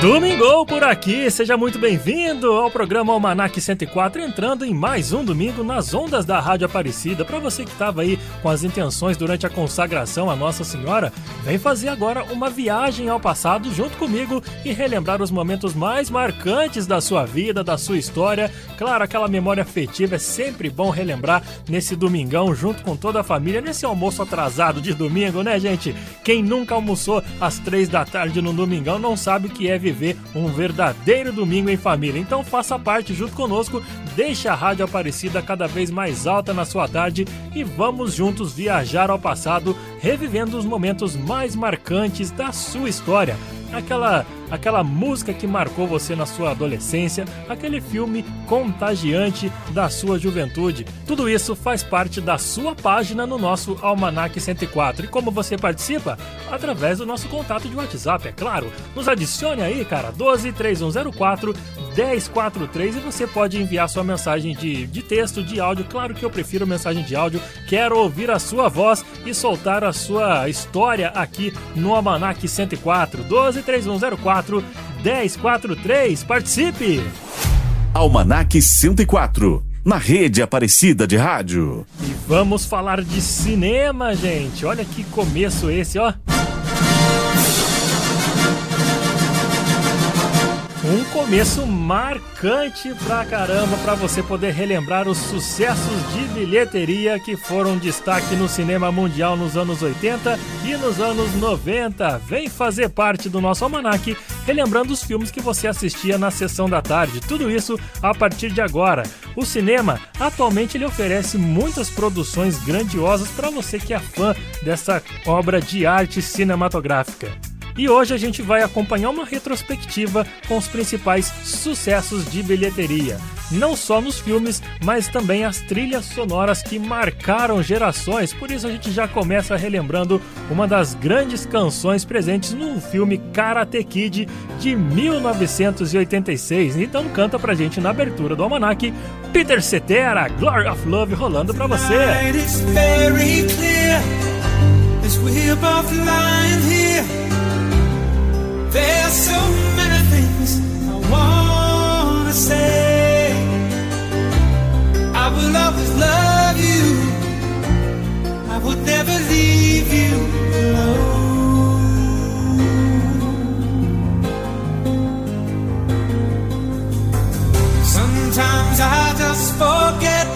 Domingo por aqui, seja muito bem-vindo ao programa Almanac 104, entrando em mais um domingo nas ondas da Rádio Aparecida. Para você que estava aí com as intenções durante a consagração à Nossa Senhora, vem fazer agora uma viagem ao passado junto comigo e relembrar os momentos mais marcantes da sua vida, da sua história. Claro, aquela memória afetiva é sempre bom relembrar nesse domingão junto com toda a família, nesse almoço atrasado de domingo, né, gente? Quem nunca almoçou às três da tarde no domingão não sabe o que é viver um verdadeiro domingo em família. Então faça parte junto conosco, deixe a Rádio Aparecida cada vez mais alta na sua tarde e vamos juntos viajar ao passado, revivendo os momentos mais marcantes da sua história aquela aquela música que marcou você na sua adolescência, aquele filme contagiante da sua juventude. Tudo isso faz parte da sua página no nosso Almanac 104. E como você participa? Através do nosso contato de WhatsApp, é claro. Nos adicione aí, cara, 12 3104 1043 e você pode enviar sua mensagem de, de texto, de áudio. Claro que eu prefiro mensagem de áudio. Quero ouvir a sua voz e soltar a sua história aqui no Almanac 104. 12 3104 1043. Participe! Almanac 104, na rede Aparecida de Rádio. E vamos falar de cinema, gente. Olha que começo esse, ó. Um começo marcante pra caramba para você poder relembrar os sucessos de bilheteria que foram destaque no cinema mundial nos anos 80 e nos anos 90. Vem fazer parte do nosso almanac, relembrando os filmes que você assistia na sessão da tarde. Tudo isso a partir de agora. O cinema atualmente ele oferece muitas produções grandiosas para você que é fã dessa obra de arte cinematográfica. E hoje a gente vai acompanhar uma retrospectiva com os principais sucessos de bilheteria. Não só nos filmes, mas também as trilhas sonoras que marcaram gerações. Por isso a gente já começa relembrando uma das grandes canções presentes no filme Karate Kid de 1986. Então canta pra gente na abertura do almanac Peter Cetera, Glory of Love rolando pra você. There's so many things I wanna say. I will always love you. I would never leave you alone. Sometimes I just forget,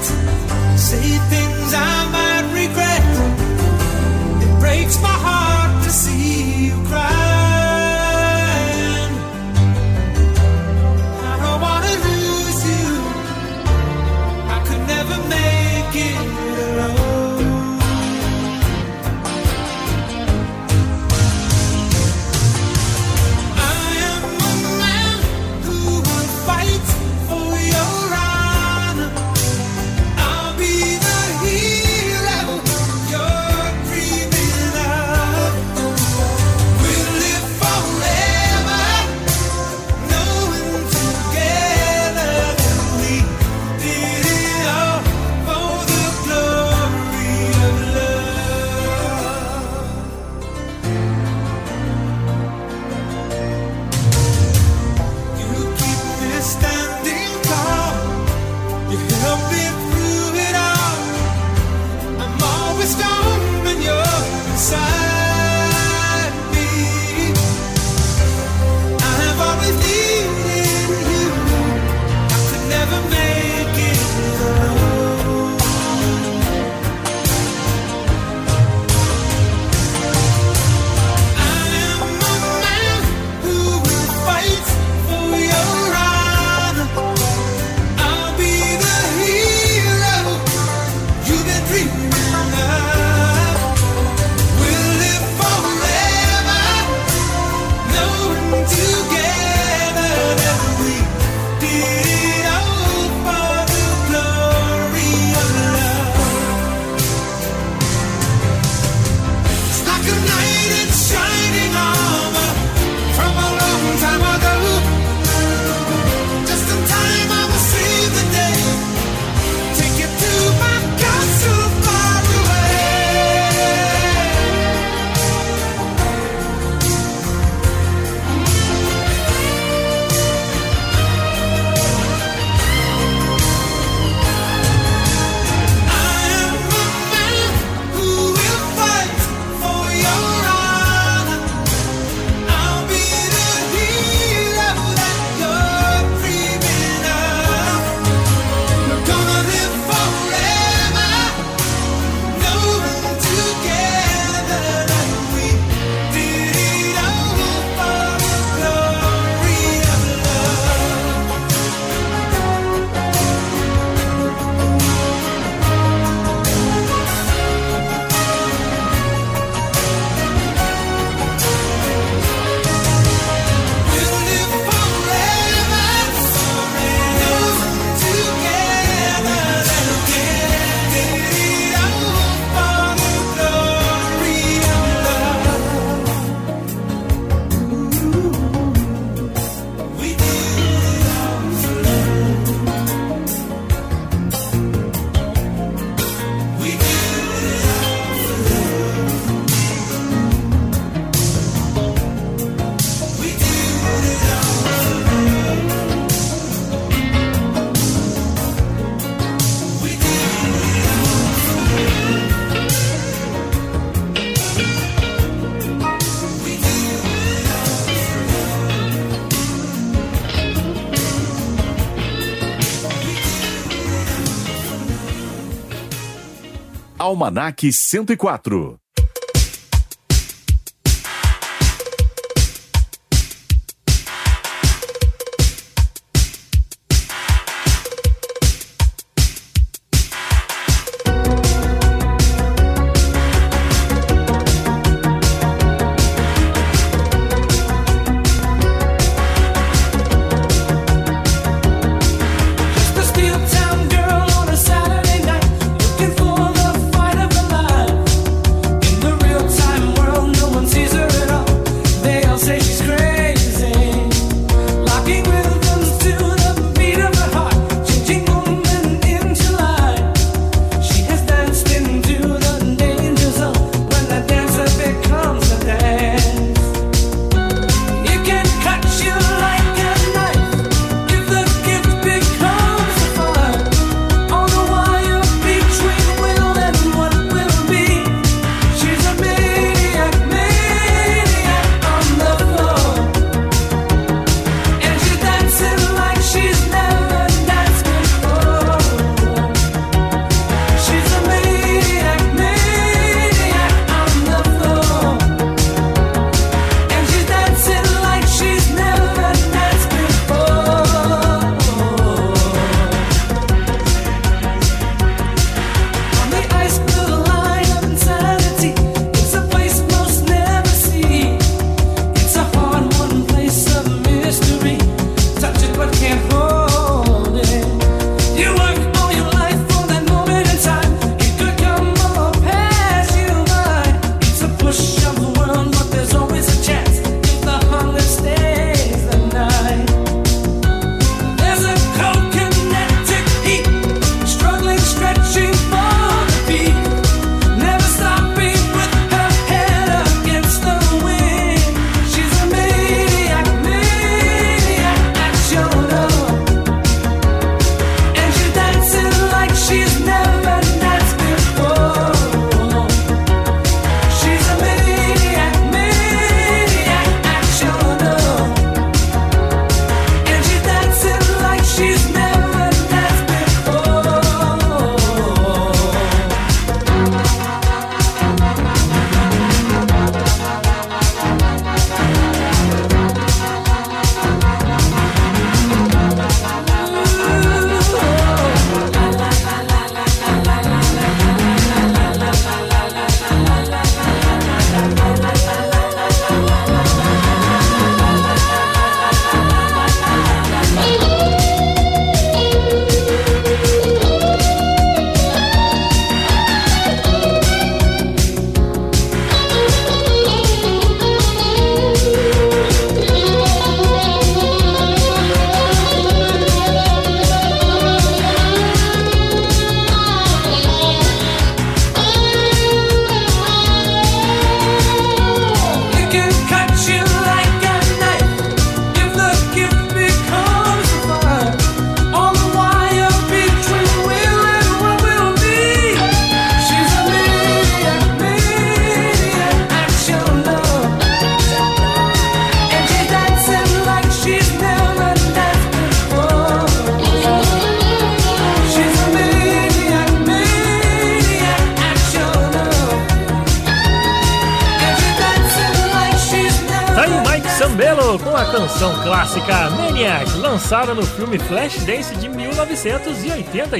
Almanac 104.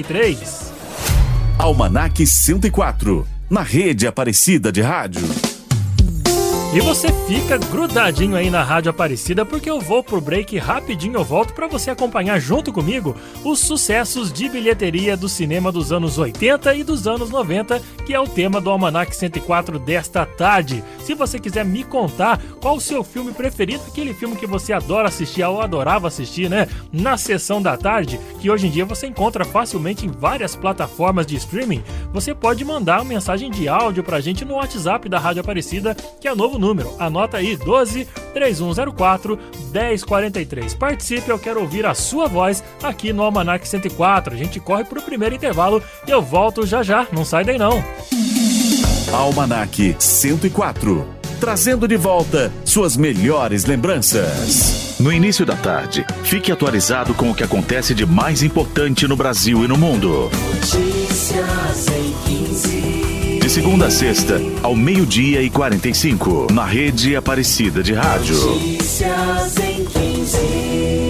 1983. Almanac 104. Na rede Aparecida de Rádio. E você fica grudadinho aí na Rádio Aparecida porque eu vou pro break rapidinho eu volto para você acompanhar junto comigo os sucessos de bilheteria do cinema dos anos 80 e dos anos 90, que é o tema do Almanac 104 desta tarde. Se você quiser me contar qual o seu filme preferido, aquele filme que você adora assistir ou adorava assistir, né, na sessão da tarde, que hoje em dia você encontra facilmente em várias plataformas de streaming, você pode mandar uma mensagem de áudio pra gente no WhatsApp da Rádio Aparecida, que é o novo número. Anota aí 12 3104 1043. Participe, eu quero ouvir a sua voz aqui no Almanac 104. A gente corre pro primeiro intervalo e eu volto já já. Não sai daí não. Almanac 104. Trazendo de volta suas melhores lembranças. No início da tarde, fique atualizado com o que acontece de mais importante no Brasil e no mundo. Notícias em 15. de segunda a sexta, ao meio-dia e 45, na rede Aparecida de Rádio. Notícias em 15.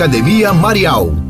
Academia Marial.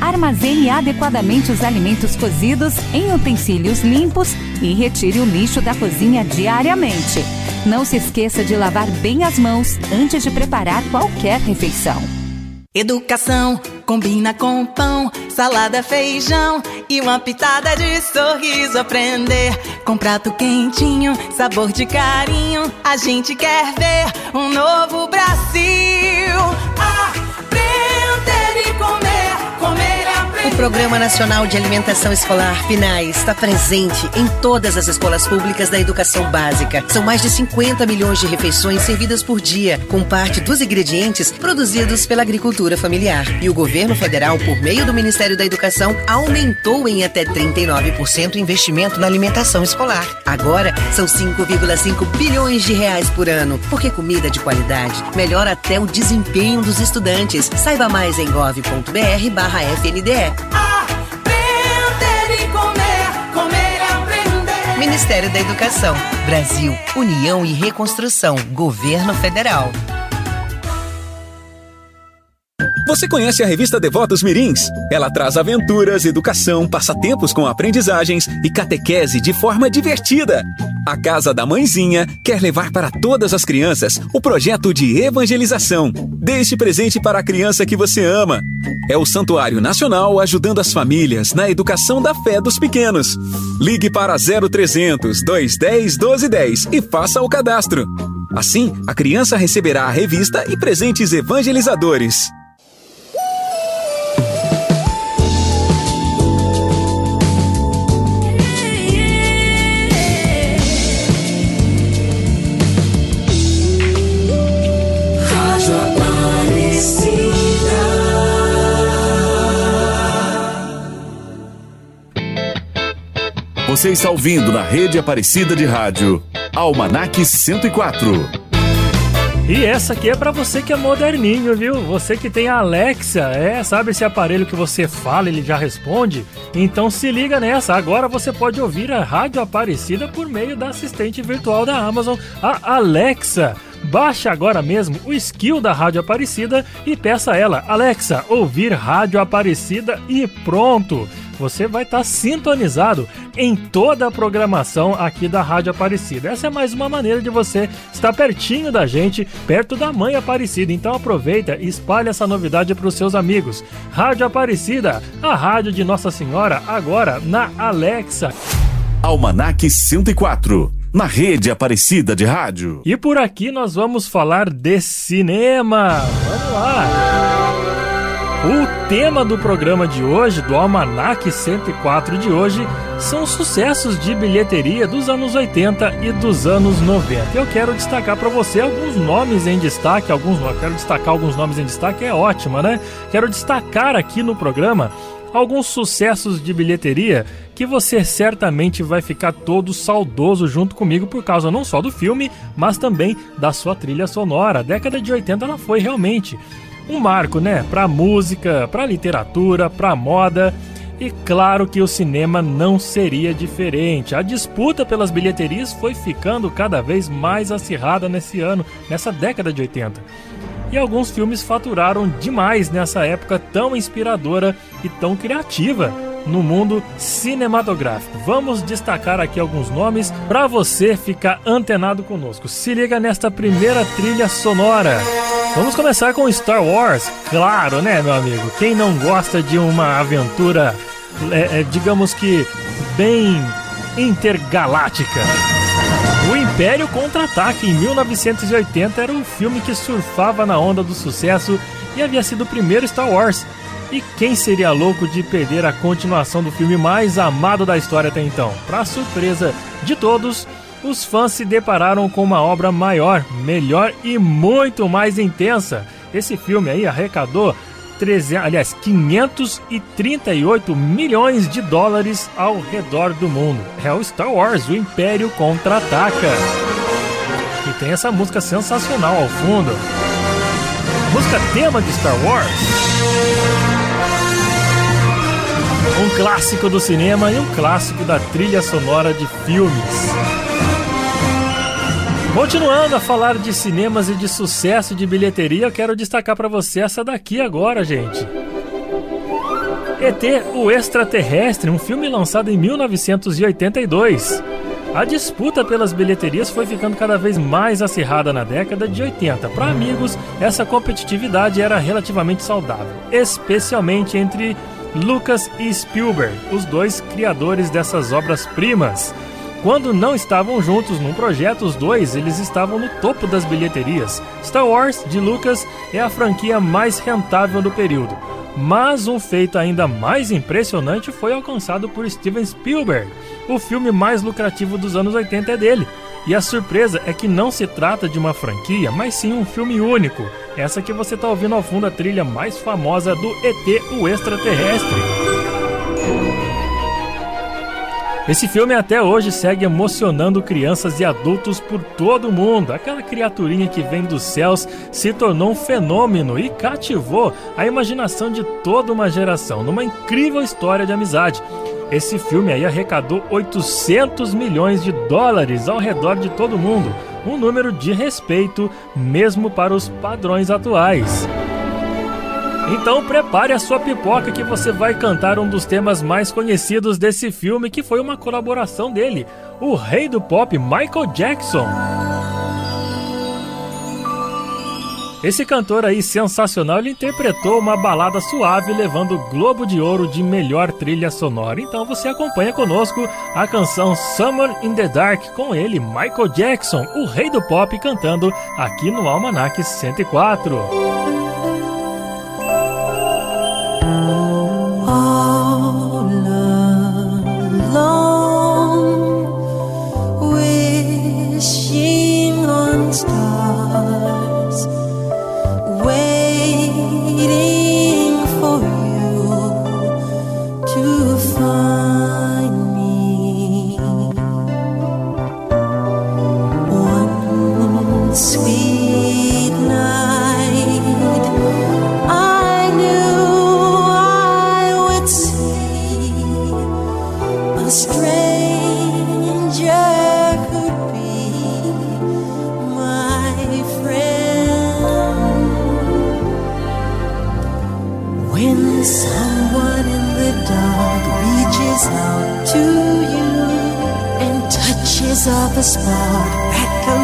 Armazene adequadamente os alimentos cozidos em utensílios limpos e retire o lixo da cozinha diariamente. Não se esqueça de lavar bem as mãos antes de preparar qualquer refeição. Educação combina com pão, salada, feijão e uma pitada de sorriso. Aprender com prato quentinho, sabor de carinho. A gente quer ver um novo Brasil. Aprender O Programa Nacional de Alimentação Escolar PNAE está presente em todas as escolas públicas da educação básica. São mais de 50 milhões de refeições servidas por dia, com parte dos ingredientes produzidos pela agricultura familiar. E o governo federal, por meio do Ministério da Educação, aumentou em até 39% o investimento na alimentação escolar. Agora são 5,5 bilhões de reais por ano, porque comida de qualidade melhora até o desempenho dos estudantes. Saiba mais em gov.br/fnde. Aprender e comer, comer e aprender. Ministério da Educação. Brasil, União e Reconstrução. Governo Federal. Você conhece a revista Devotos Mirins? Ela traz aventuras, educação, passatempos com aprendizagens e catequese de forma divertida. A Casa da Mãezinha quer levar para todas as crianças o projeto de evangelização. Deixe presente para a criança que você ama. É o Santuário Nacional ajudando as famílias na educação da fé dos pequenos. Ligue para 0300 210 1210 e faça o cadastro. Assim, a criança receberá a revista e presentes evangelizadores. Você está ouvindo na rede Aparecida de Rádio, Almanac 104. E essa aqui é pra você que é moderninho, viu? Você que tem a Alexa, é, sabe esse aparelho que você fala, ele já responde? Então se liga nessa, agora você pode ouvir a Rádio Aparecida por meio da assistente virtual da Amazon, a Alexa. Baixe agora mesmo o skill da Rádio Aparecida e peça a ela, Alexa, ouvir Rádio Aparecida e pronto! Você vai estar sintonizado em toda a programação aqui da Rádio Aparecida. Essa é mais uma maneira de você estar pertinho da gente, perto da mãe Aparecida. Então aproveita e espalhe essa novidade para os seus amigos. Rádio Aparecida, a rádio de Nossa Senhora, agora na Alexa. Almanac 104, na rede Aparecida de Rádio. E por aqui nós vamos falar de cinema. Vamos lá! O tema do programa de hoje, do Almanac 104 de hoje, são sucessos de bilheteria dos anos 80 e dos anos 90. Eu quero destacar para você alguns nomes em destaque, alguns, quero destacar alguns nomes em destaque, é ótima, né? Quero destacar aqui no programa alguns sucessos de bilheteria que você certamente vai ficar todo saudoso junto comigo por causa não só do filme, mas também da sua trilha sonora. A década de 80 ela foi realmente um marco, né, para música, para literatura, para moda. E claro que o cinema não seria diferente. A disputa pelas bilheterias foi ficando cada vez mais acirrada nesse ano, nessa década de 80. E alguns filmes faturaram demais nessa época tão inspiradora e tão criativa no mundo cinematográfico. Vamos destacar aqui alguns nomes para você ficar antenado conosco. Se liga nesta primeira trilha sonora. Vamos começar com Star Wars, claro, né, meu amigo? Quem não gosta de uma aventura, é, é, digamos que bem intergaláctica? Império Contra-Ataque em 1980 era um filme que surfava na onda do sucesso e havia sido o primeiro Star Wars. E quem seria louco de perder a continuação do filme mais amado da história até então? Para surpresa de todos, os fãs se depararam com uma obra maior, melhor e muito mais intensa. Esse filme aí arrecadou 300, aliás, 538 milhões de dólares ao redor do mundo. É o Star Wars, o Império Contra-Ataca. E tem essa música sensacional ao fundo. Música tema de Star Wars. Um clássico do cinema e um clássico da trilha sonora de filmes. Continuando a falar de cinemas e de sucesso de bilheteria, eu quero destacar para você essa daqui agora, gente. ET, o Extraterrestre, um filme lançado em 1982. A disputa pelas bilheterias foi ficando cada vez mais acirrada na década de 80. Para amigos, essa competitividade era relativamente saudável, especialmente entre Lucas e Spielberg, os dois criadores dessas obras-primas. Quando não estavam juntos num projeto, os dois eles estavam no topo das bilheterias. Star Wars de Lucas é a franquia mais rentável do período. Mas um feito ainda mais impressionante foi alcançado por Steven Spielberg. O filme mais lucrativo dos anos 80 é dele. E a surpresa é que não se trata de uma franquia, mas sim um filme único. Essa que você está ouvindo ao fundo a trilha mais famosa do ET, o extraterrestre. Esse filme até hoje segue emocionando crianças e adultos por todo o mundo. Aquela criaturinha que vem dos céus se tornou um fenômeno e cativou a imaginação de toda uma geração numa incrível história de amizade. Esse filme aí arrecadou 800 milhões de dólares ao redor de todo o mundo, um número de respeito mesmo para os padrões atuais. Então prepare a sua pipoca que você vai cantar um dos temas mais conhecidos desse filme, que foi uma colaboração dele, o rei do pop Michael Jackson. Esse cantor aí sensacional, ele interpretou uma balada suave levando o Globo de Ouro de melhor trilha sonora. Então você acompanha conosco a canção Summer in the Dark com ele, Michael Jackson, o rei do pop cantando aqui no Almanac 104.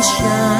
sunshine.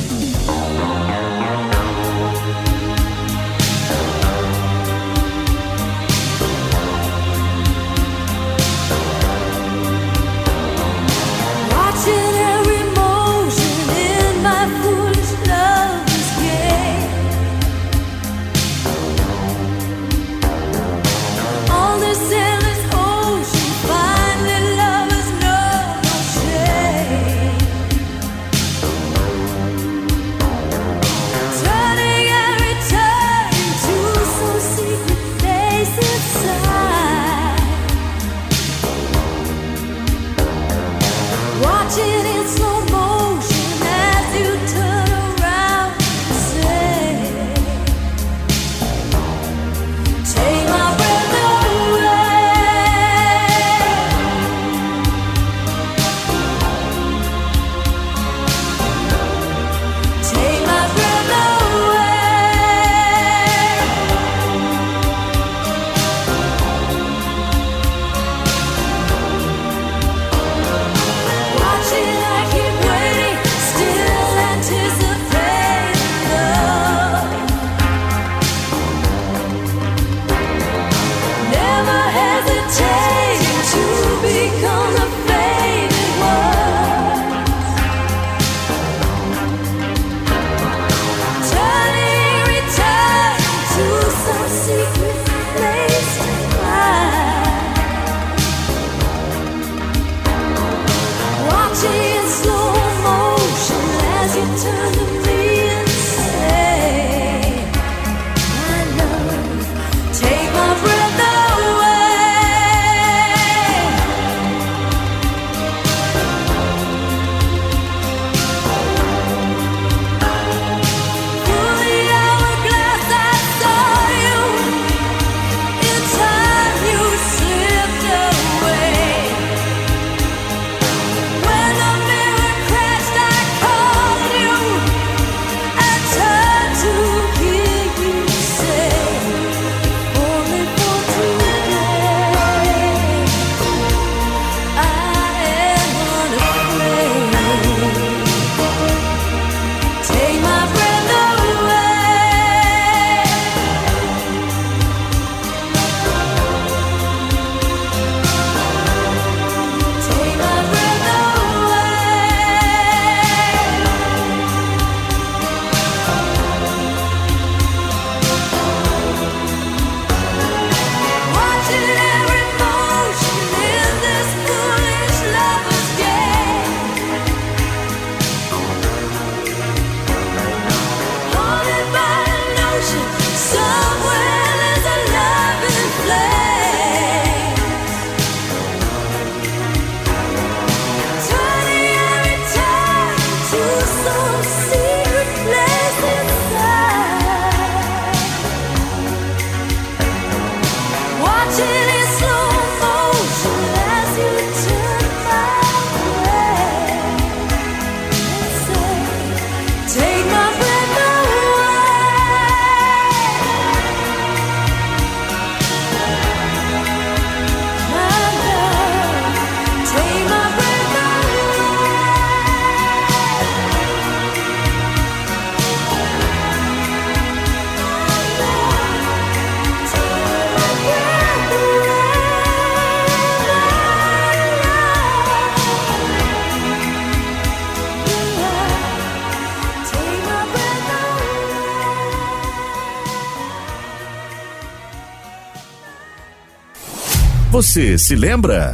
Você se lembra?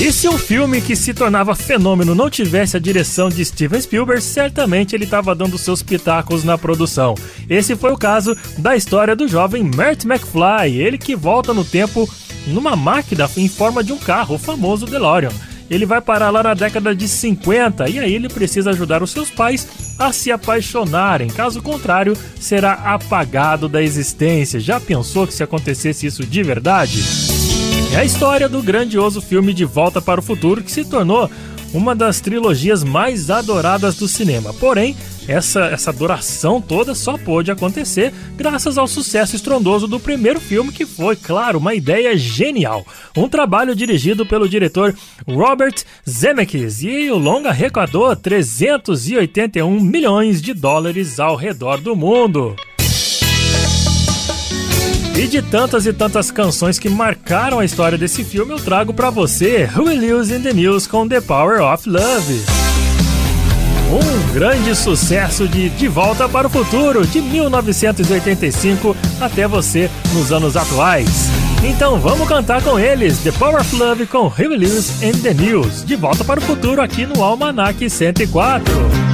E se um filme que se tornava fenômeno não tivesse a direção de Steven Spielberg, certamente ele estava dando seus pitacos na produção. Esse foi o caso da história do jovem Mert McFly, ele que volta no tempo numa máquina em forma de um carro, o famoso DeLorean. Ele vai parar lá na década de 50 e aí ele precisa ajudar os seus pais a se apaixonarem. Caso contrário, será apagado da existência. Já pensou que se acontecesse isso de verdade? É a história do grandioso filme De Volta para o Futuro que se tornou uma das trilogias mais adoradas do cinema. Porém, essa, essa adoração toda só pôde acontecer graças ao sucesso estrondoso do primeiro filme, que foi, claro, uma ideia genial. Um trabalho dirigido pelo diretor Robert Zemeckis e o longa arrecadou 381 milhões de dólares ao redor do mundo. E de tantas e tantas canções que marcaram a história desse filme, eu trago para você Will Lewis in the News com The Power of Love. Um grande sucesso de De Volta para o Futuro, de 1985 até você nos anos atuais. Então vamos cantar com eles The Power of Love com Will Lewis and the News. De Volta para o Futuro aqui no Almanac 104.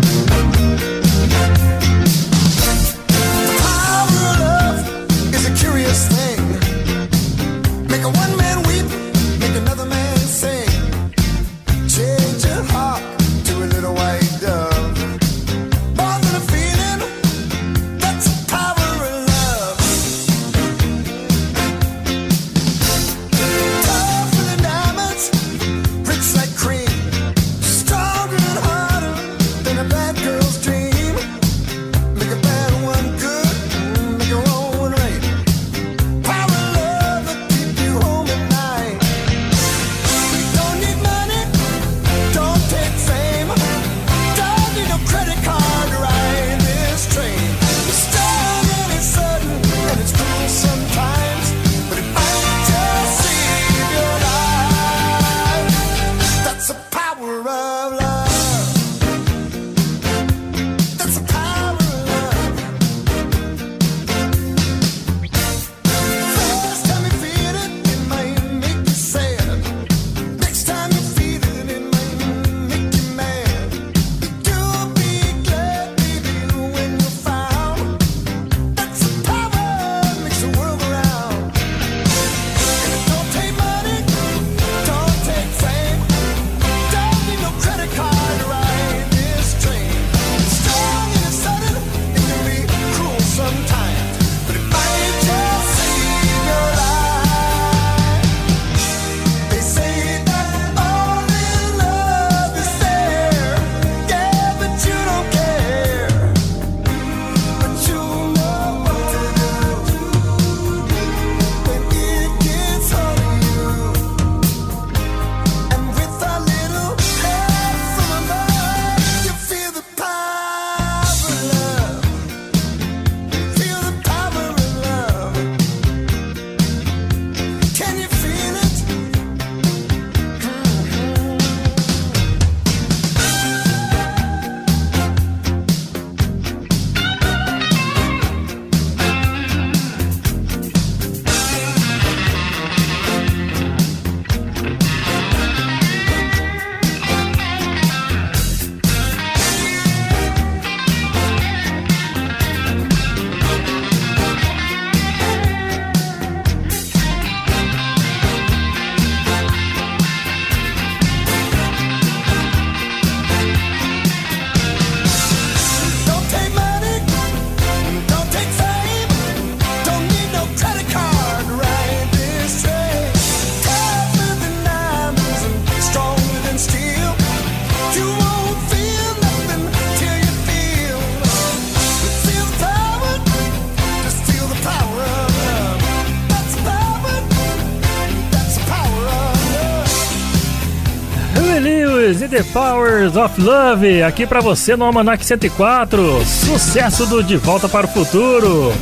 The Powers of Love, aqui pra você no Almanac 104. Sucesso do De Volta para o Futuro.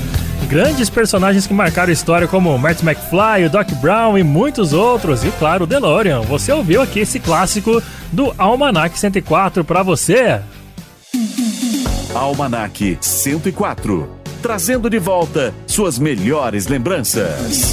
Grandes personagens que marcaram a história como Marty McFly, o Doc Brown e muitos outros. E claro, o DeLorean. Você ouviu aqui esse clássico do Almanac 104 pra você. Almanac 104. Trazendo de volta suas melhores lembranças.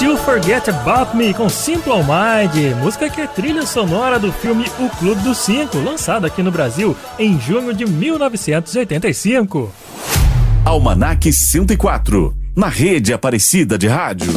You Forget About Me com Simple Mind, música que é trilha sonora do filme O Clube dos Cinco, lançado aqui no Brasil em junho de 1985. Almanac 104, na rede Aparecida de Rádio.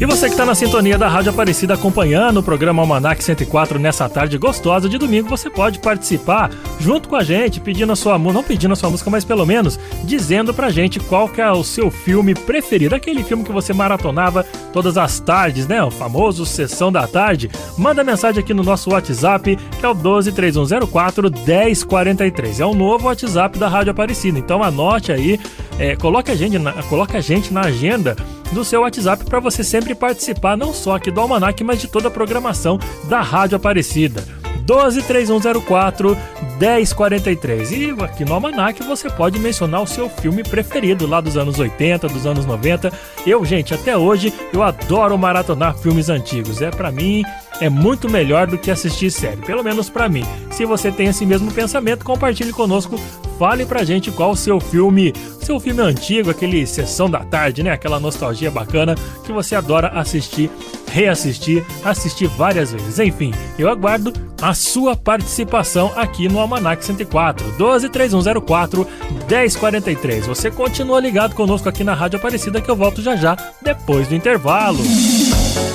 E você que está na sintonia da Rádio Aparecida acompanhando o programa Almanac 104 nessa tarde gostosa de domingo, você pode participar junto com a gente, pedindo a sua música, não pedindo a sua música, mas pelo menos dizendo pra gente qual que é o seu filme preferido, aquele filme que você maratonava todas as tardes, né? O famoso Sessão da Tarde. Manda mensagem aqui no nosso WhatsApp, que é o 123104 1043. É o novo WhatsApp da Rádio Aparecida. Então anote aí, é, coloque, a gente na, coloque a gente na agenda do seu WhatsApp para você sempre participar não só aqui do Almanac, mas de toda a programação da Rádio Aparecida. 123104 1043. E aqui no Almanac você pode mencionar o seu filme preferido lá dos anos 80, dos anos 90. Eu, gente, até hoje eu adoro maratonar filmes antigos. É para mim é muito melhor do que assistir série, pelo menos pra mim. Se você tem esse mesmo pensamento, compartilhe conosco, fale pra gente qual o seu filme, seu filme antigo, aquele sessão da tarde, né? Aquela nostalgia bacana que você adora assistir, reassistir, assistir várias vezes. Enfim, eu aguardo a sua participação aqui no Almanac 104, 123104 1043. Você continua ligado conosco aqui na Rádio Aparecida que eu volto já já depois do intervalo.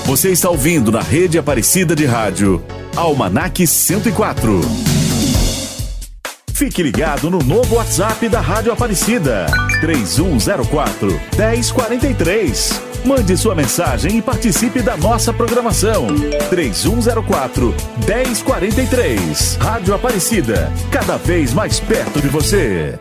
Você está ouvindo na rede Aparecida de Rádio, Almanac 104. Fique ligado no novo WhatsApp da Rádio Aparecida, 3104 1043. Mande sua mensagem e participe da nossa programação. 3104 1043. Rádio Aparecida, cada vez mais perto de você.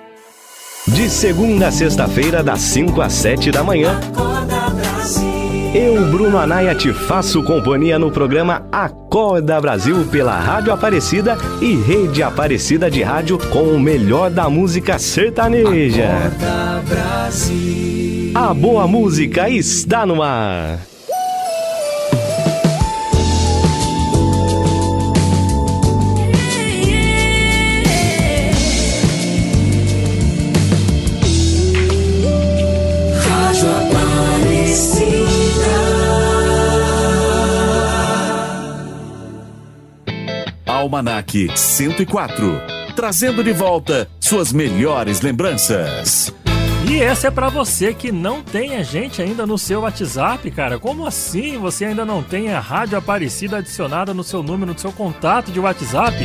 De segunda a sexta-feira, das 5 às 7 da manhã. Acorda Brasil. Eu, Bruno Anaia, te faço companhia no programa Acorda Brasil pela Rádio Aparecida e Rede Aparecida de Rádio com o melhor da música sertaneja. Acorda Brasil. A boa música está no ar. Almanac 104. Trazendo de volta suas melhores lembranças. E essa é pra você que não tem a gente ainda no seu WhatsApp, cara. Como assim você ainda não tem a Rádio Aparecida adicionada no seu número, no seu contato de WhatsApp?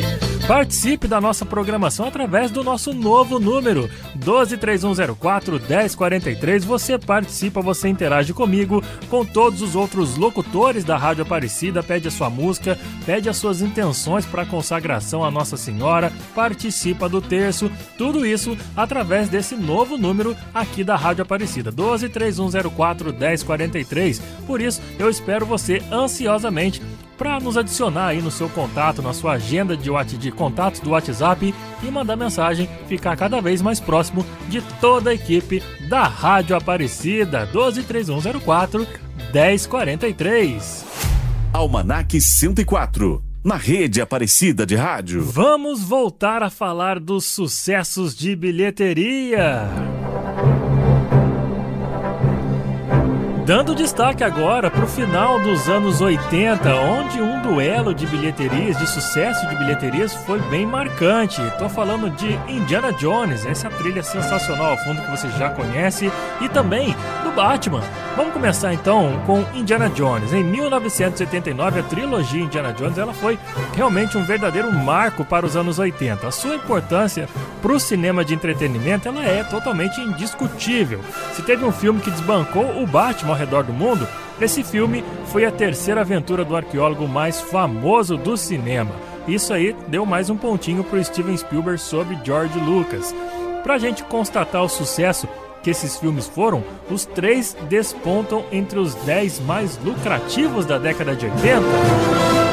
Participe da nossa programação através do nosso novo número, 123104 1043. Você participa, você interage comigo, com todos os outros locutores da Rádio Aparecida, pede a sua música, pede as suas intenções para consagração à Nossa Senhora, participa do terço, tudo isso através desse novo número aqui da Rádio Aparecida, 123104 1043. Por isso, eu espero você ansiosamente para nos adicionar aí no seu contato, na sua agenda de, de contatos do WhatsApp e mandar mensagem, ficar cada vez mais próximo de toda a equipe da Rádio Aparecida, 123104 1043. Almanac 104. Na rede Aparecida de Rádio. Vamos voltar a falar dos sucessos de bilheteria. Dando destaque agora para o final dos anos 80, onde um duelo de bilheterias, de sucesso de bilheterias, foi bem marcante. Estou falando de Indiana Jones, essa trilha sensacional ao fundo que você já conhece, e também do Batman. Vamos começar então com Indiana Jones. Em 1979, a trilogia Indiana Jones ela foi realmente um verdadeiro marco para os anos 80. A sua importância para o cinema de entretenimento ela é totalmente indiscutível. Se teve um filme que desbancou o Batman redor do mundo, esse filme foi a terceira aventura do arqueólogo mais famoso do cinema. Isso aí deu mais um pontinho para Steven Spielberg sobre George Lucas. Para a gente constatar o sucesso que esses filmes foram, os três despontam entre os 10 mais lucrativos da década de 80.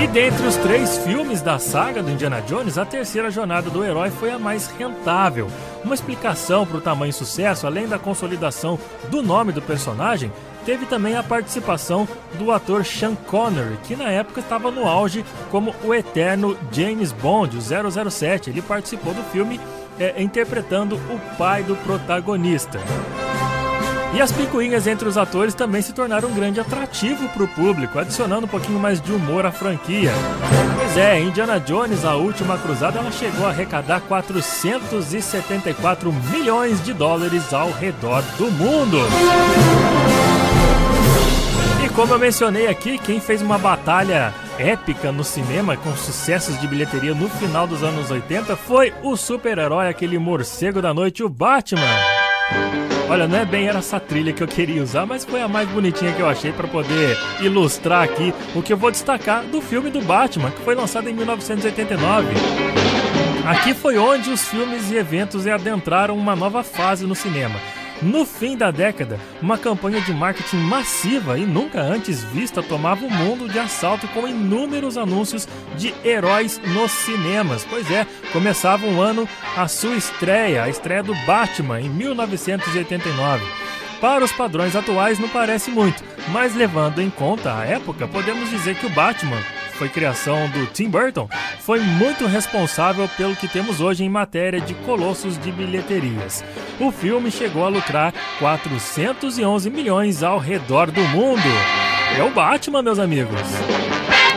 E dentre os três filmes da saga do Indiana Jones, a terceira jornada do herói foi a mais rentável. Uma explicação para o tamanho sucesso, além da consolidação do nome do personagem, teve também a participação do ator Sean Connery, que na época estava no auge como o eterno James Bond, o 007. Ele participou do filme é, interpretando o pai do protagonista. E as picuinhas entre os atores também se tornaram um grande atrativo para o público, adicionando um pouquinho mais de humor à franquia. Pois é, Indiana Jones, a última cruzada, ela chegou a arrecadar 474 milhões de dólares ao redor do mundo. E como eu mencionei aqui, quem fez uma batalha épica no cinema com sucessos de bilheteria no final dos anos 80 foi o super-herói, aquele morcego da noite, o Batman. Olha, não é bem era essa trilha que eu queria usar, mas foi a mais bonitinha que eu achei para poder ilustrar aqui o que eu vou destacar do filme do Batman, que foi lançado em 1989. Aqui foi onde os filmes e eventos adentraram uma nova fase no cinema. No fim da década, uma campanha de marketing massiva e nunca antes vista tomava o mundo de assalto com inúmeros anúncios de heróis nos cinemas. Pois é, começava um ano a sua estreia, a estreia do Batman em 1989. Para os padrões atuais não parece muito, mas levando em conta a época, podemos dizer que o Batman foi criação do Tim Burton, foi muito responsável pelo que temos hoje em matéria de colossos de bilheterias. O filme chegou a lucrar 411 milhões ao redor do mundo. É o Batman, meus amigos.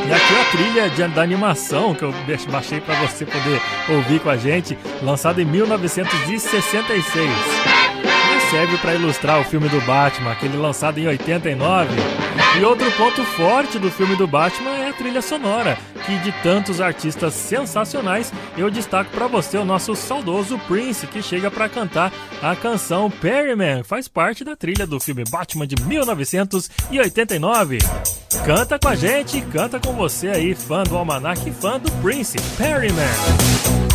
E aqui a trilha de, da animação que eu baixei para você poder ouvir com a gente, lançada em 1966. Serve para ilustrar o filme do Batman, aquele lançado em 89. E outro ponto forte do filme do Batman é a trilha sonora, que de tantos artistas sensacionais, eu destaco para você o nosso saudoso Prince, que chega para cantar a canção Perryman, faz parte da trilha do filme Batman de 1989. Canta com a gente, canta com você aí, fã do Almanac e fã do Prince, Perryman.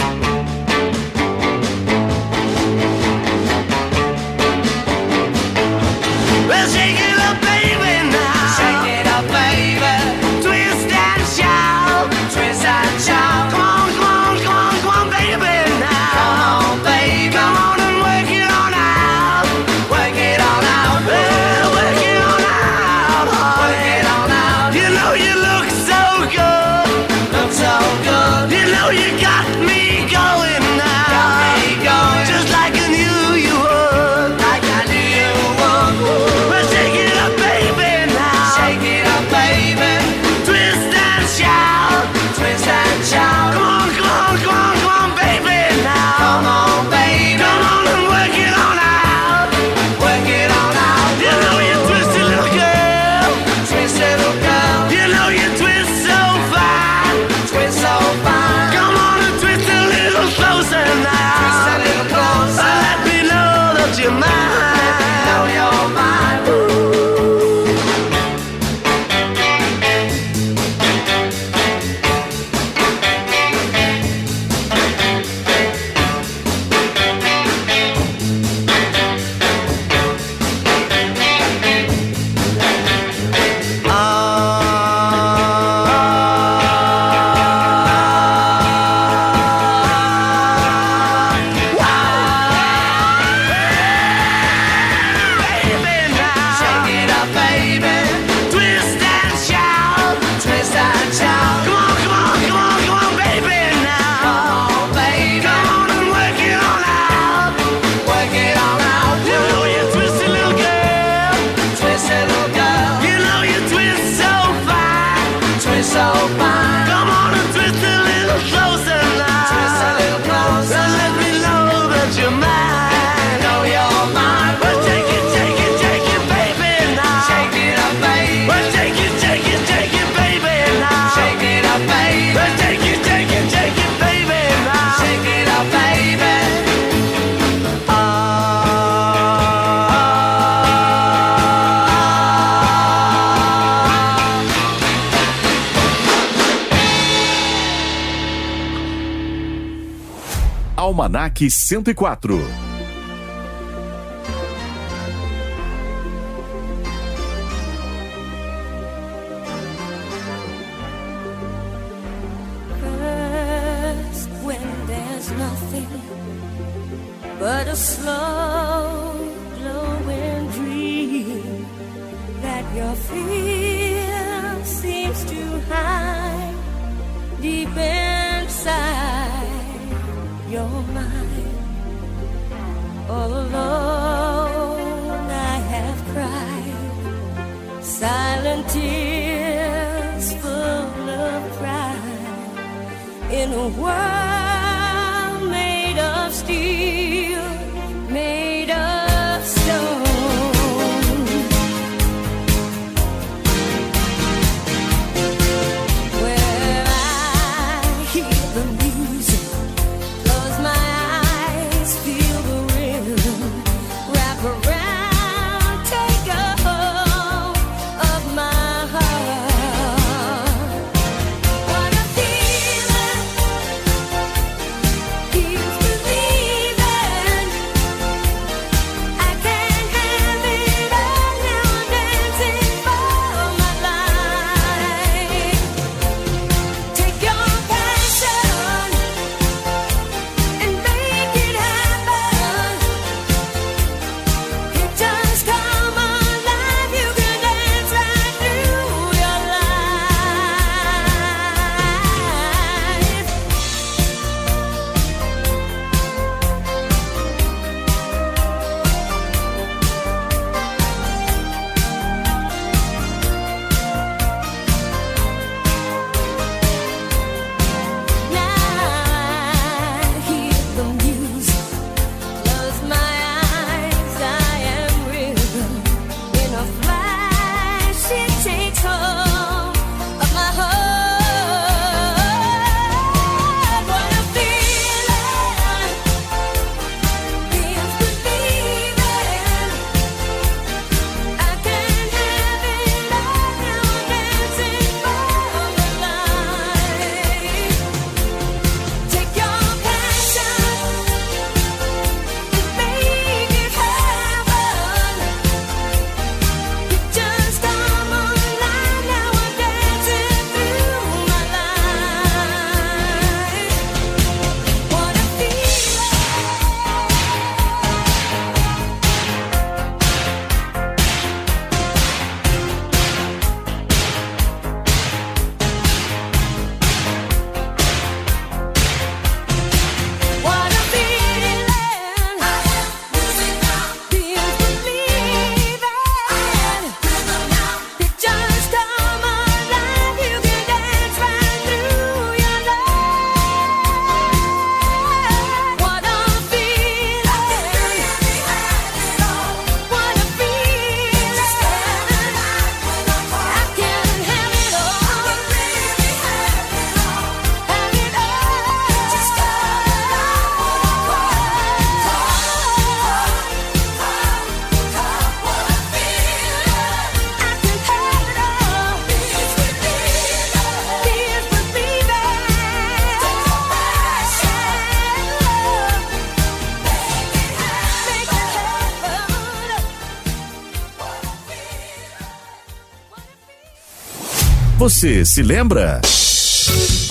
104. Você se lembra?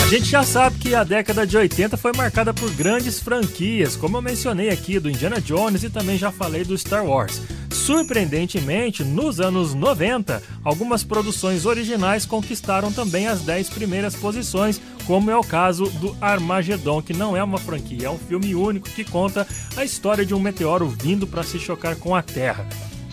A gente já sabe que a década de 80 foi marcada por grandes franquias, como eu mencionei aqui do Indiana Jones e também já falei do Star Wars. Surpreendentemente, nos anos 90, algumas produções originais conquistaram também as 10 primeiras posições, como é o caso do Armageddon, que não é uma franquia, é um filme único que conta a história de um meteoro vindo para se chocar com a Terra.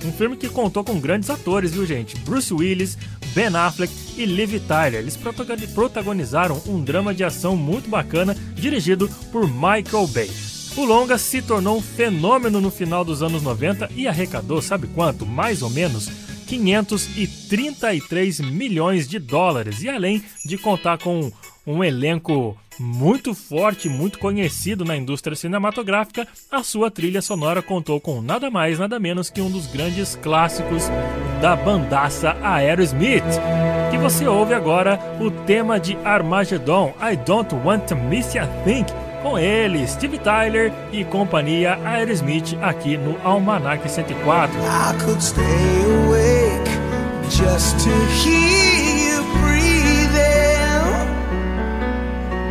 Um filme que contou com grandes atores, viu gente? Bruce Willis, Ben Affleck e Liv Tyler. Eles protagoni- protagonizaram um drama de ação muito bacana, dirigido por Michael Bay. O longa se tornou um fenômeno no final dos anos 90 e arrecadou, sabe quanto? Mais ou menos 533 milhões de dólares. E além de contar com um elenco muito forte, muito conhecido na indústria cinematográfica, a sua trilha sonora contou com nada mais, nada menos que um dos grandes clássicos da bandaça Aerosmith, que você ouve agora o tema de Armageddon, I Don't Want to Miss a Thing, com ele, Steve Tyler e companhia Aerosmith aqui no Almanac 104. I could stay awake just to hear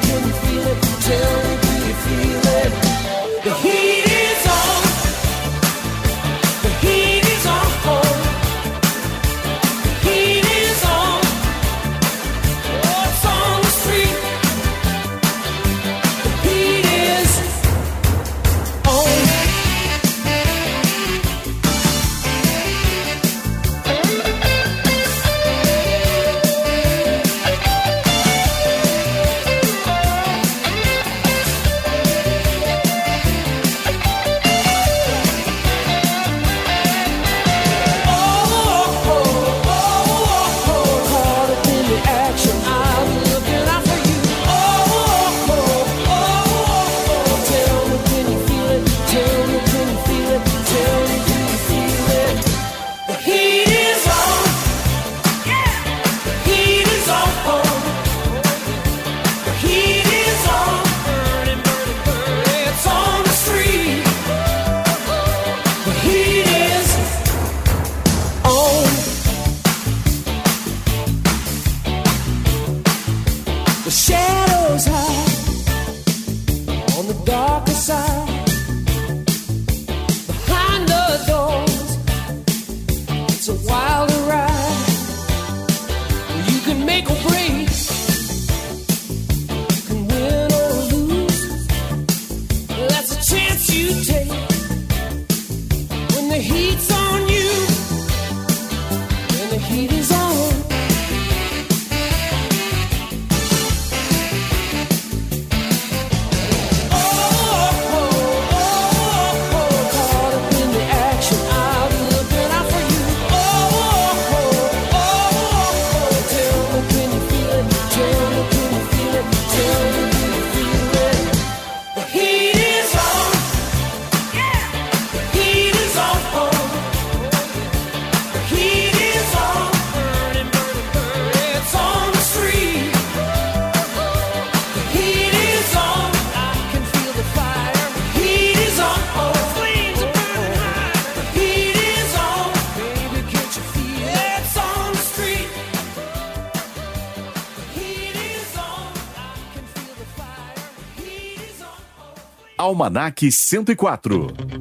Can you feel it? Tell me, do you feel it? Almanac 104.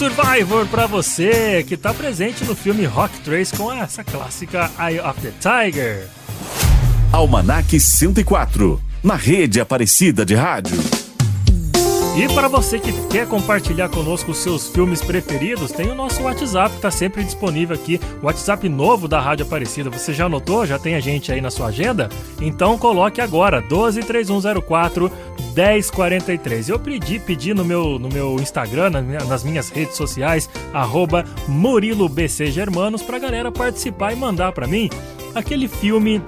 Survivor pra você, que tá presente no filme Rock Trace com essa clássica Eye of the Tiger. Almanac 104, na rede Aparecida de Rádio. E para você que quer compartilhar conosco os seus filmes preferidos, tem o nosso WhatsApp está sempre disponível aqui, o WhatsApp novo da Rádio Aparecida. Você já anotou? Já tem a gente aí na sua agenda? Então coloque agora 123104 1043. Eu pedi, pedi no meu, no meu Instagram, nas minhas redes sociais, arroba MuriloBCGermanos, pra galera participar e mandar para mim aquele filme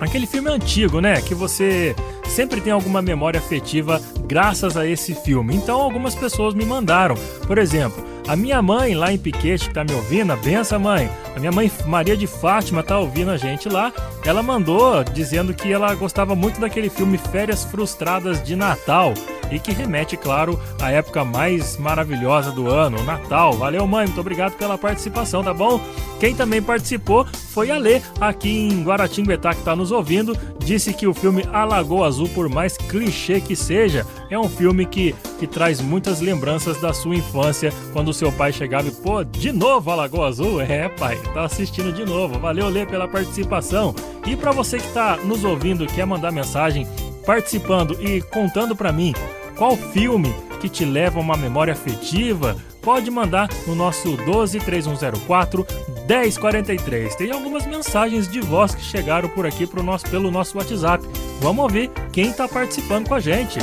Aquele filme antigo, né? Que você sempre tem alguma memória afetiva graças a esse filme. Então algumas pessoas me mandaram. Por exemplo, a minha mãe lá em Piquete, que tá me ouvindo, a benção mãe. A minha mãe Maria de Fátima tá ouvindo a gente lá. Ela mandou dizendo que ela gostava muito daquele filme Férias Frustradas de Natal. E que remete, claro, à época mais maravilhosa do ano, o Natal. Valeu, mãe, muito obrigado pela participação, tá bom? Quem também participou foi a Lê, aqui em Guaratinguetá, que está nos ouvindo. Disse que o filme A Lagoa Azul, por mais clichê que seja, é um filme que, que traz muitas lembranças da sua infância, quando seu pai chegava e, pô, de novo a Lagoa Azul? É, pai, tá assistindo de novo. Valeu, Lê, pela participação. E para você que está nos ouvindo, quer mandar mensagem, participando e contando para mim qual filme que te leva a uma memória afetiva, pode mandar no nosso 123104 1043. Tem algumas mensagens de voz que chegaram por aqui pro nosso, pelo nosso WhatsApp. Vamos ouvir quem tá participando com a gente.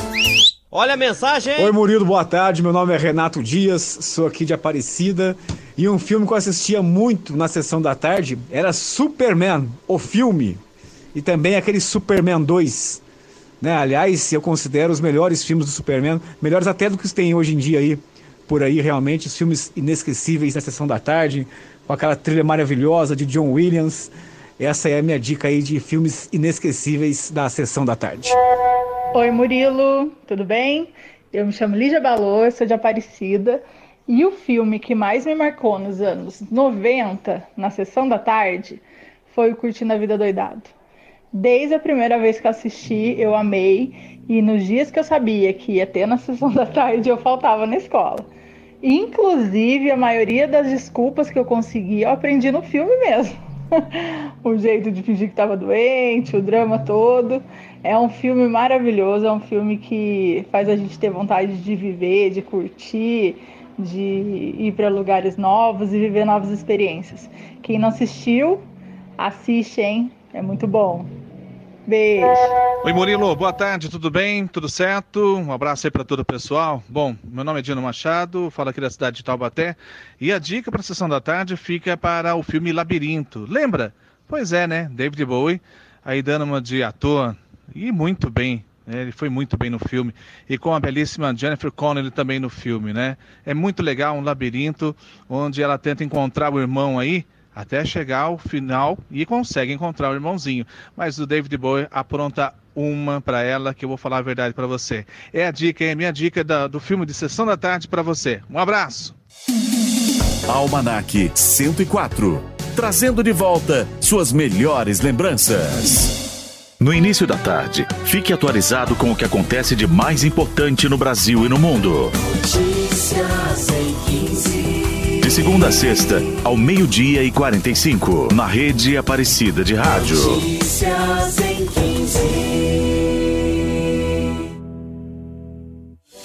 Olha a mensagem! Oi Murilo, boa tarde. Meu nome é Renato Dias, sou aqui de Aparecida. E um filme que eu assistia muito na sessão da tarde era Superman, o filme. E também aquele Superman 2. Né? Aliás, eu considero os melhores filmes do Superman, melhores até do que os tem hoje em dia aí, por aí realmente, os filmes inesquecíveis na sessão da tarde, com aquela trilha maravilhosa de John Williams. Essa é a minha dica aí de filmes inesquecíveis da sessão da tarde. Oi, Murilo, tudo bem? Eu me chamo Lígia Balô, sou de Aparecida. E o filme que mais me marcou nos anos 90, na sessão da tarde, foi o Curtindo a Vida Doidado. Desde a primeira vez que eu assisti, eu amei. E nos dias que eu sabia que ia ter na sessão da tarde, eu faltava na escola. Inclusive, a maioria das desculpas que eu consegui, eu aprendi no filme mesmo. o jeito de fingir que estava doente, o drama todo. É um filme maravilhoso, é um filme que faz a gente ter vontade de viver, de curtir, de ir para lugares novos e viver novas experiências. Quem não assistiu, assiste, hein? É muito bom. Beijo. Oi Murilo, boa tarde, tudo bem? Tudo certo? Um abraço aí para todo o pessoal. Bom, meu nome é Dino Machado, falo aqui da cidade de Taubaté e a dica para a sessão da tarde fica para o filme Labirinto. Lembra? Pois é, né? David Bowie, aí dando uma de ator e muito bem. né? Ele foi muito bem no filme e com a belíssima Jennifer Connelly também no filme, né? É muito legal um labirinto onde ela tenta encontrar o irmão aí até chegar ao final e consegue encontrar o irmãozinho. Mas o David Bowie apronta uma para ela que eu vou falar a verdade para você. É a dica, é a minha dica da- do filme de Sessão da Tarde para você. Um abraço. Almanac 104, trazendo de volta suas melhores lembranças. No início da tarde, fique atualizado com o que acontece de mais importante no Brasil e no mundo. Notícias em 15. Segunda a sexta, ao meio-dia e 45, na rede Aparecida de Rádio. Notícias em 15.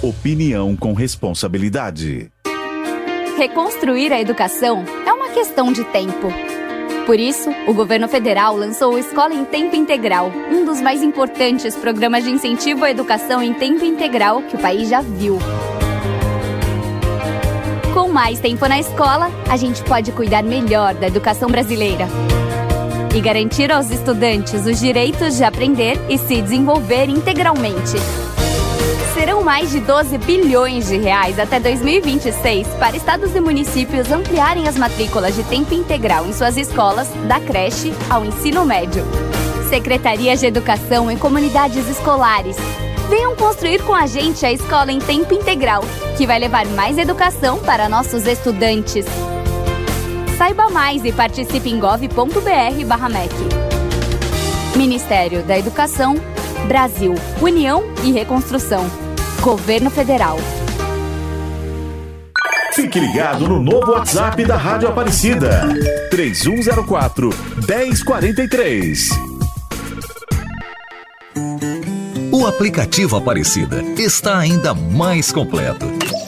Opinião com responsabilidade. Reconstruir a educação é uma questão de tempo. Por isso, o governo federal lançou o Escola em Tempo Integral, um dos mais importantes programas de incentivo à educação em tempo integral que o país já viu. Com mais tempo na escola, a gente pode cuidar melhor da educação brasileira e garantir aos estudantes os direitos de aprender e se desenvolver integralmente. Serão mais de 12 bilhões de reais até 2026 para estados e municípios ampliarem as matrículas de tempo integral em suas escolas, da creche ao ensino médio. Secretarias de Educação em comunidades escolares. Venham construir com a gente a escola em tempo integral, que vai levar mais educação para nossos estudantes. Saiba mais e participe em gov.br/mec. Ministério da Educação, Brasil, União e Reconstrução. Governo Federal. Fique ligado no novo WhatsApp da Rádio Aparecida. 3104 1043. O aplicativo Aparecida está ainda mais completo.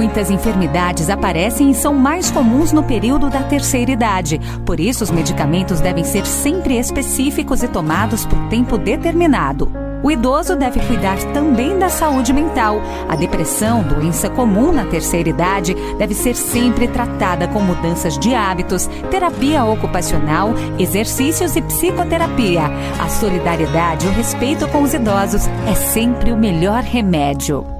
Muitas enfermidades aparecem e são mais comuns no período da terceira idade. Por isso, os medicamentos devem ser sempre específicos e tomados por tempo determinado. O idoso deve cuidar também da saúde mental. A depressão, doença comum na terceira idade, deve ser sempre tratada com mudanças de hábitos, terapia ocupacional, exercícios e psicoterapia. A solidariedade e o respeito com os idosos é sempre o melhor remédio.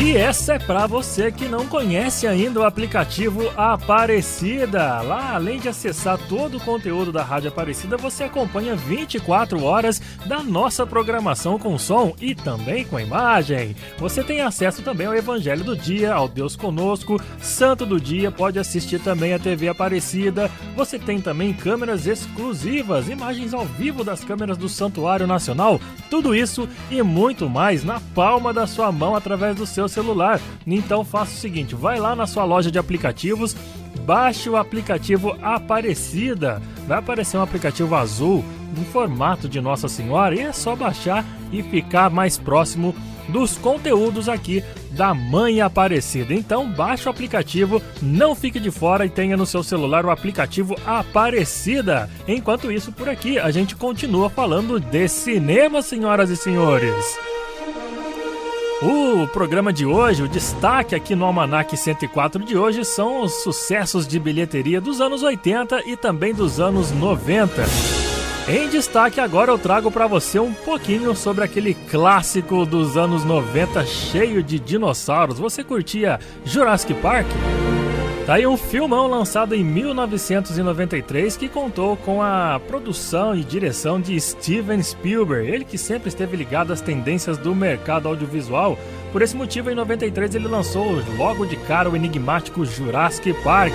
E essa é para você que não conhece ainda o aplicativo Aparecida. Lá, além de acessar todo o conteúdo da Rádio Aparecida, você acompanha 24 horas da nossa programação com som e também com imagem. Você tem acesso também ao Evangelho do Dia, ao Deus Conosco, Santo do Dia, pode assistir também a TV Aparecida. Você tem também câmeras exclusivas, imagens ao vivo das câmeras do Santuário Nacional. Tudo isso e muito mais na palma da sua mão através do seu celular. Então faça o seguinte, vai lá na sua loja de aplicativos, baixe o aplicativo Aparecida. Vai aparecer um aplicativo azul em formato de Nossa Senhora e é só baixar e ficar mais próximo dos conteúdos aqui da Mãe Aparecida. Então baixe o aplicativo, não fique de fora e tenha no seu celular o aplicativo Aparecida. Enquanto isso, por aqui a gente continua falando de cinema, senhoras e senhores. O programa de hoje, o destaque aqui no Almanac 104 de hoje são os sucessos de bilheteria dos anos 80 e também dos anos 90. Em destaque agora eu trago para você um pouquinho sobre aquele clássico dos anos 90 cheio de dinossauros. Você curtia Jurassic Park? Tá aí um filmão lançado em 1993 que contou com a produção e direção de Steven Spielberg, ele que sempre esteve ligado às tendências do mercado audiovisual. Por esse motivo, em 93 ele lançou logo de cara o enigmático Jurassic Park.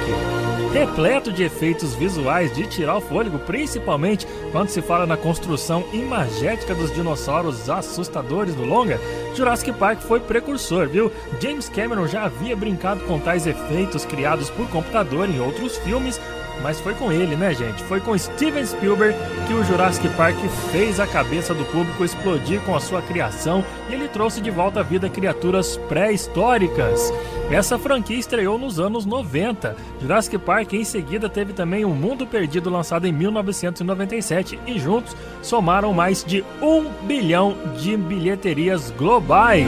Repleto de efeitos visuais de tirar o fôlego, principalmente quando se fala na construção imagética dos dinossauros assustadores do longa, Jurassic Park foi precursor, viu? James Cameron já havia brincado com tais efeitos criados por computador em outros filmes, mas foi com ele, né, gente? Foi com Steven Spielberg que o Jurassic Park fez a cabeça do público explodir com a sua criação e ele trouxe de volta à vida criaturas pré-históricas. Essa franquia estreou nos anos 90. Jurassic Park em seguida teve também O Mundo Perdido lançado em 1997 e juntos somaram mais de um bilhão de bilheterias globais.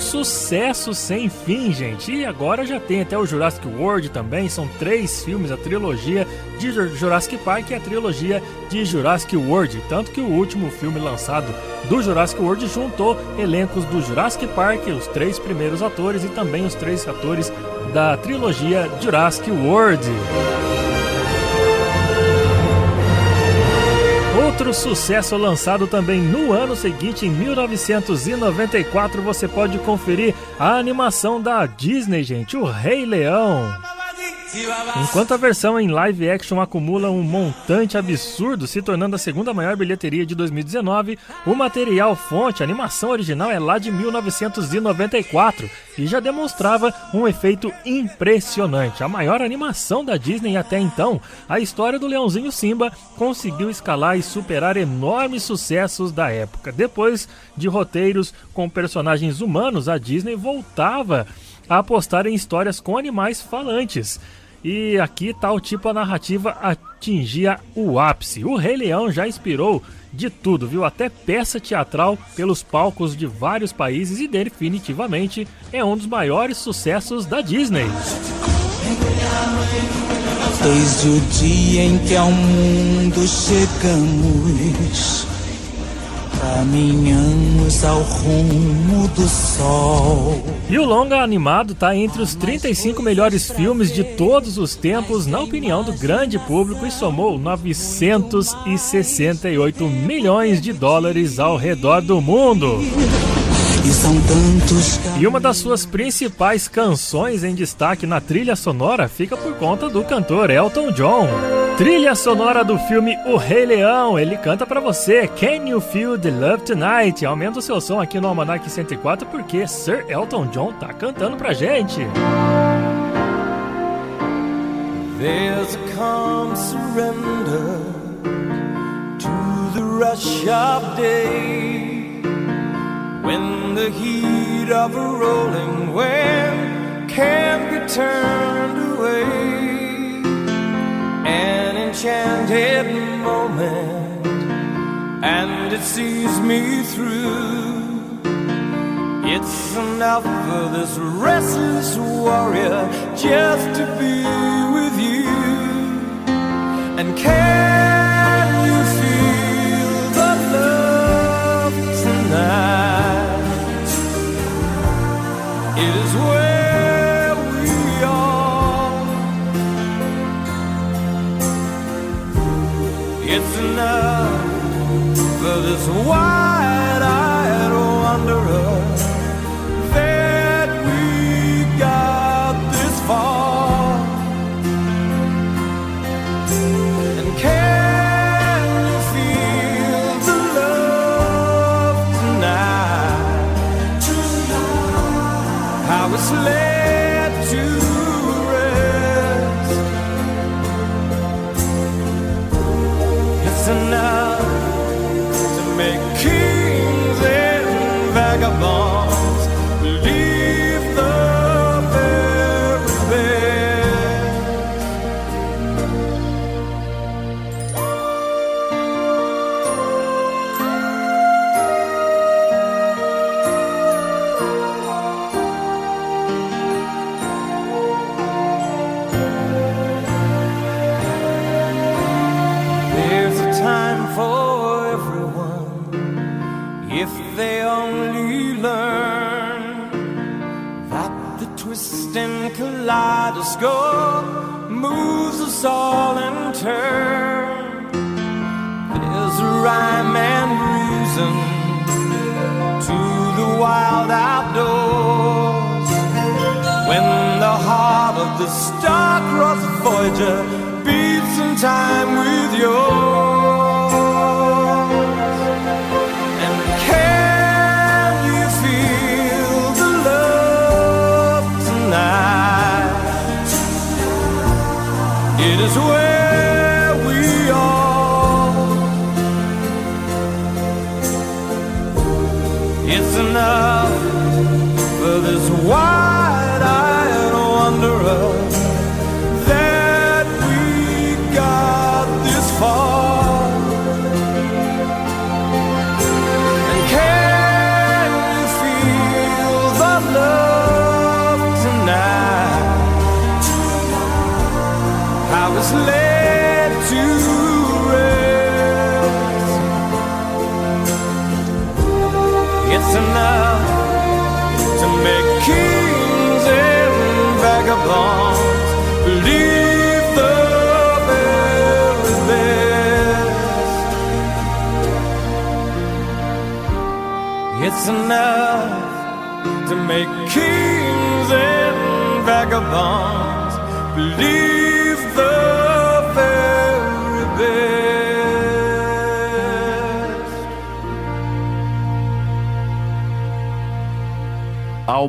Sucesso sem fim, gente. E agora já tem até o Jurassic World também. São três filmes, a trilogia de Jur- Jurassic Park e a trilogia de Jurassic World. Tanto que o último filme lançado do Jurassic World juntou elencos do Jurassic Park, os três primeiros atores e também os três atores da trilogia Jurassic World. Outro sucesso lançado também no ano seguinte, em 1994, você pode conferir a animação da Disney, gente, o Rei Leão. Enquanto a versão em live action acumula um montante absurdo, se tornando a segunda maior bilheteria de 2019, o material fonte, a animação original, é lá de 1994 e já demonstrava um efeito impressionante. A maior animação da Disney até então, a história do Leãozinho Simba conseguiu escalar e superar enormes sucessos da época. Depois de roteiros com personagens humanos, a Disney voltava a apostar em histórias com animais falantes. E aqui tal tipo a narrativa atingia o ápice. O Rei Leão já inspirou de tudo, viu? Até peça teatral pelos palcos de vários países e definitivamente é um dos maiores sucessos da Disney. Desde o dia em que ao mundo chegamos, caminhamos ao rumo do sol. E o longa animado está entre os 35 melhores filmes de todos os tempos, na opinião do grande público, e somou 968 milhões de dólares ao redor do mundo. E são tantos E uma das suas principais canções em destaque na trilha sonora fica por conta do cantor Elton John. Trilha sonora do filme O Rei Leão, ele canta pra você Can You Feel the Love Tonight? Aumenta o seu som aqui no Almanac 104 porque Sir Elton John tá cantando pra gente. There's a calm surrender to the rush of day when the heat of a rolling wave can't be turned away. An enchanted moment, and it sees me through. It's enough for this restless warrior just to be with you. And can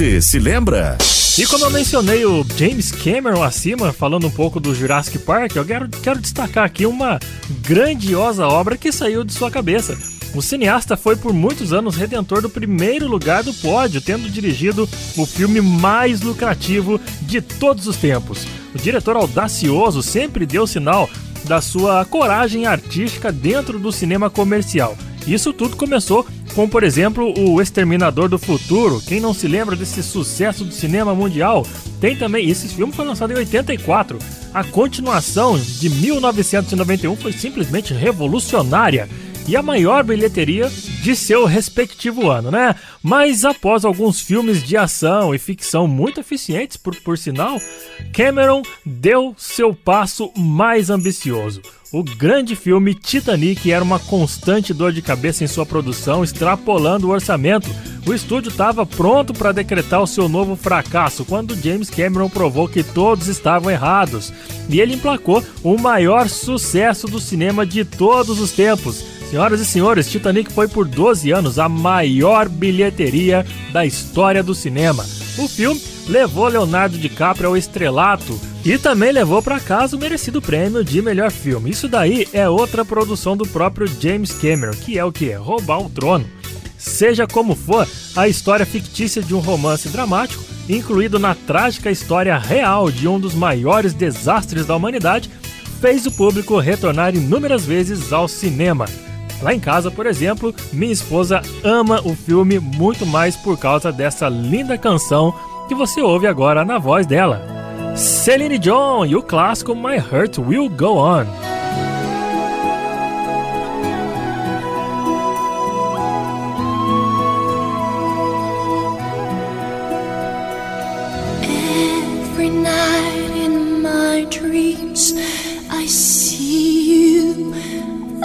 Você se lembra? E como eu mencionei o James Cameron acima, falando um pouco do Jurassic Park, eu quero, quero destacar aqui uma grandiosa obra que saiu de sua cabeça. O cineasta foi por muitos anos redentor do primeiro lugar do pódio, tendo dirigido o filme mais lucrativo de todos os tempos. O diretor audacioso sempre deu sinal da sua coragem artística dentro do cinema comercial. Isso tudo começou com, por exemplo, o Exterminador do Futuro. Quem não se lembra desse sucesso do cinema mundial? Tem também, esse filme foi lançado em 84. A continuação de 1991 foi simplesmente revolucionária e a maior bilheteria de seu respectivo ano, né? Mas após alguns filmes de ação e ficção muito eficientes, por, por sinal, Cameron deu seu passo mais ambicioso. O grande filme Titanic era uma constante dor de cabeça em sua produção, extrapolando o orçamento. O estúdio estava pronto para decretar o seu novo fracasso quando James Cameron provou que todos estavam errados. E ele emplacou o maior sucesso do cinema de todos os tempos. Senhoras e senhores, Titanic foi por 12 anos a maior bilheteria da história do cinema. O filme levou Leonardo DiCaprio ao estrelato e também levou para casa o merecido prêmio de melhor filme. Isso daí é outra produção do próprio James Cameron, que é o que? Roubar o trono. Seja como for, a história fictícia de um romance dramático, incluído na trágica história real de um dos maiores desastres da humanidade, fez o público retornar inúmeras vezes ao cinema. Lá em casa, por exemplo, minha esposa ama o filme muito mais por causa dessa linda canção que você ouve agora na voz dela. Celine Dion e o clássico My Heart Will Go On.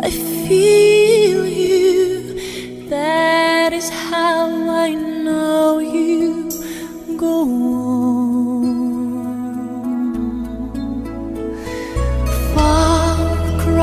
I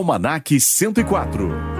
Almanac 104.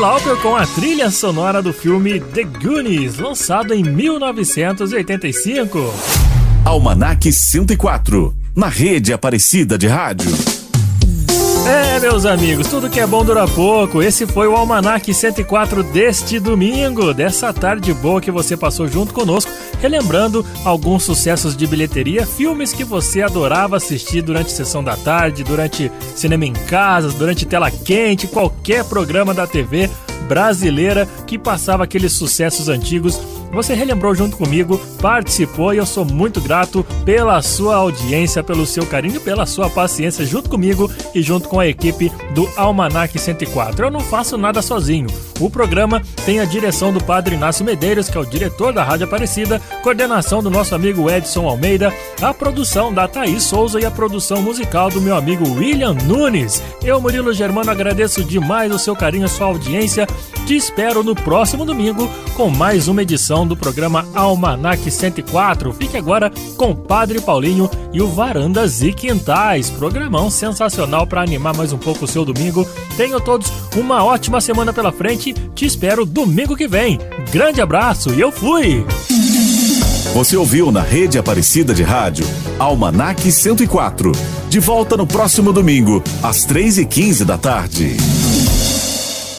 Lauper com a trilha sonora do filme The Goonies, lançado em 1985. Almanac 104, na rede Aparecida de Rádio. É, meus amigos, tudo que é bom dura pouco. Esse foi o Almanac 104 deste domingo, dessa tarde boa que você passou junto conosco, relembrando alguns sucessos de bilheteria, filmes que você adorava assistir durante sessão da tarde, durante cinema em casa, durante tela quente, qualquer programa da TV brasileira que passava aqueles sucessos antigos. Você relembrou junto comigo, participou e eu sou muito grato pela sua audiência, pelo seu carinho, pela sua paciência junto comigo e junto com a equipe do Almanac 104. Eu não faço nada sozinho. O programa tem a direção do Padre Inácio Medeiros, que é o diretor da Rádio Aparecida, coordenação do nosso amigo Edson Almeida, a produção da Thaís Souza e a produção musical do meu amigo William Nunes. Eu, Murilo Germano, agradeço demais o seu carinho, a sua audiência. Te espero no próximo domingo com mais uma edição do programa Almanac 104. Fique agora com Padre Paulinho e o Varandas e Quintais. Programão sensacional para animar mais um pouco o seu domingo. Tenham todos uma ótima semana pela frente. Te espero domingo que vem. Grande abraço e eu fui! Você ouviu na rede Aparecida de Rádio Almanac 104. De volta no próximo domingo, às 3h15 da tarde.